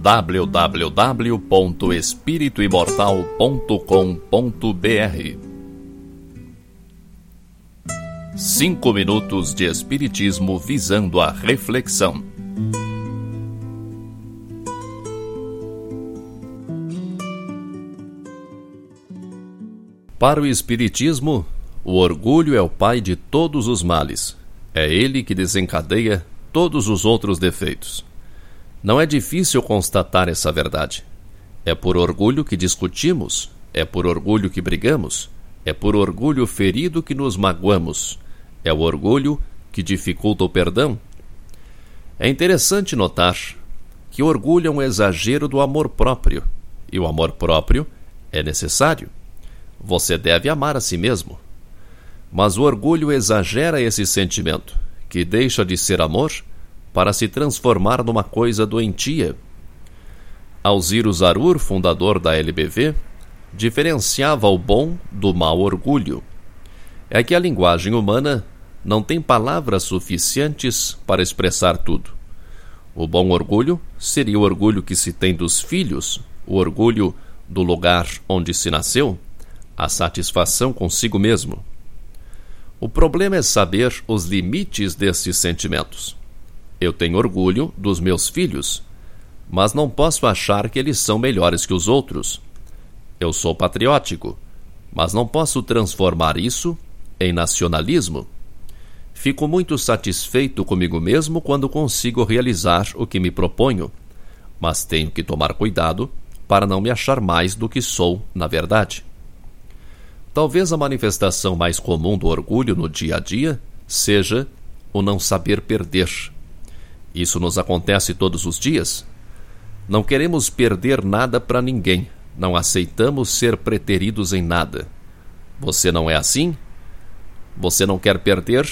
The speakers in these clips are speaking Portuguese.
www.espirituimortal.com.br Cinco minutos de Espiritismo visando a reflexão. Para o Espiritismo, o orgulho é o pai de todos os males. É ele que desencadeia todos os outros defeitos. Não é difícil constatar essa verdade. É por orgulho que discutimos, é por orgulho que brigamos, é por orgulho ferido que nos magoamos, é o orgulho que dificulta o perdão. É interessante notar que orgulho é um exagero do amor próprio, e o amor próprio é necessário. Você deve amar a si mesmo. Mas o orgulho exagera esse sentimento, que deixa de ser amor para se transformar numa coisa doentia. Alziro Zarur, fundador da LBV, diferenciava o bom do mau orgulho. É que a linguagem humana não tem palavras suficientes para expressar tudo. O bom orgulho seria o orgulho que se tem dos filhos, o orgulho do lugar onde se nasceu, a satisfação consigo mesmo. O problema é saber os limites desses sentimentos. Eu tenho orgulho dos meus filhos, mas não posso achar que eles são melhores que os outros. Eu sou patriótico, mas não posso transformar isso em nacionalismo. Fico muito satisfeito comigo mesmo quando consigo realizar o que me proponho, mas tenho que tomar cuidado para não me achar mais do que sou na verdade. Talvez a manifestação mais comum do orgulho no dia a dia seja o não saber perder. Isso nos acontece todos os dias. Não queremos perder nada para ninguém, não aceitamos ser preteridos em nada. Você não é assim? Você não quer perder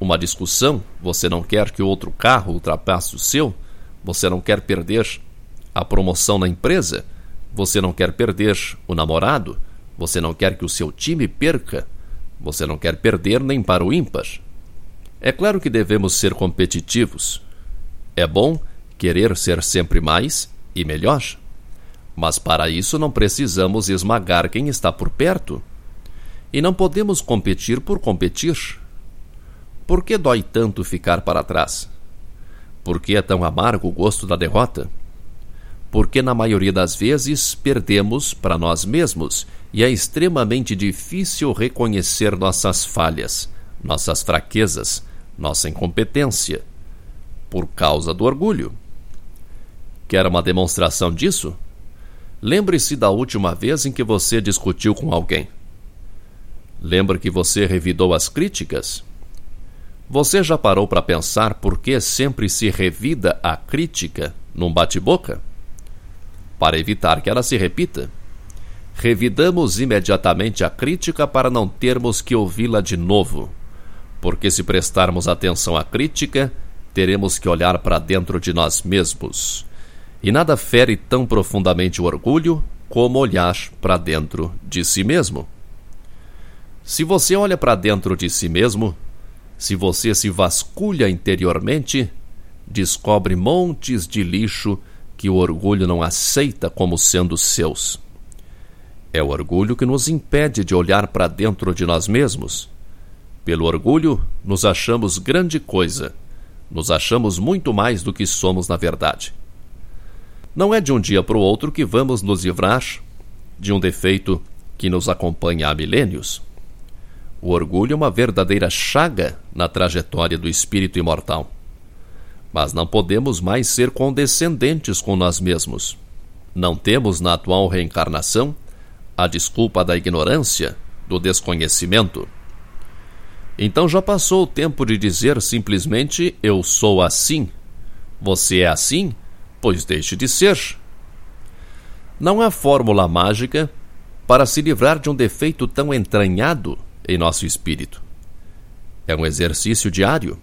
uma discussão? Você não quer que outro carro ultrapasse o seu? Você não quer perder a promoção na empresa? Você não quer perder o namorado? Você não quer que o seu time perca. Você não quer perder nem para o ímpar. É claro que devemos ser competitivos. É bom querer ser sempre mais e melhor. Mas para isso não precisamos esmagar quem está por perto. E não podemos competir por competir. Por que dói tanto ficar para trás? Por que é tão amargo o gosto da derrota? porque na maioria das vezes perdemos para nós mesmos e é extremamente difícil reconhecer nossas falhas, nossas fraquezas, nossa incompetência, por causa do orgulho. Quer uma demonstração disso? Lembre-se da última vez em que você discutiu com alguém. Lembra que você revidou as críticas? Você já parou para pensar por que sempre se revida a crítica num bate-boca? para evitar que ela se repita. Revidamos imediatamente a crítica para não termos que ouvi-la de novo, porque se prestarmos atenção à crítica, teremos que olhar para dentro de nós mesmos. E nada fere tão profundamente o orgulho como olhar para dentro de si mesmo. Se você olha para dentro de si mesmo, se você se vasculha interiormente, descobre montes de lixo que o orgulho não aceita como sendo seus. É o orgulho que nos impede de olhar para dentro de nós mesmos. Pelo orgulho, nos achamos grande coisa, nos achamos muito mais do que somos na verdade. Não é de um dia para o outro que vamos nos livrar de um defeito que nos acompanha há milênios. O orgulho é uma verdadeira chaga na trajetória do espírito imortal. Mas não podemos mais ser condescendentes com nós mesmos. Não temos na atual reencarnação a desculpa da ignorância, do desconhecimento. Então já passou o tempo de dizer simplesmente eu sou assim. Você é assim? Pois deixe de ser. Não há fórmula mágica para se livrar de um defeito tão entranhado em nosso espírito. É um exercício diário.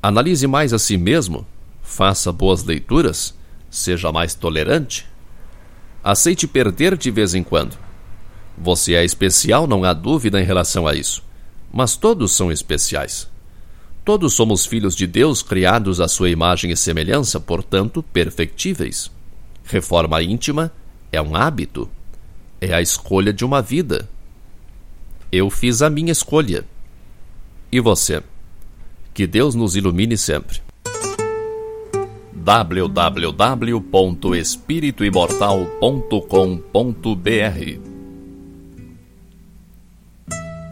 Analise mais a si mesmo, faça boas leituras, seja mais tolerante. Aceite perder de vez em quando. Você é especial, não há dúvida em relação a isso. Mas todos são especiais. Todos somos filhos de Deus, criados à sua imagem e semelhança, portanto, perfectíveis. Reforma íntima é um hábito, é a escolha de uma vida. Eu fiz a minha escolha. E você? Que Deus nos ilumine sempre www.espirituimortal.com.br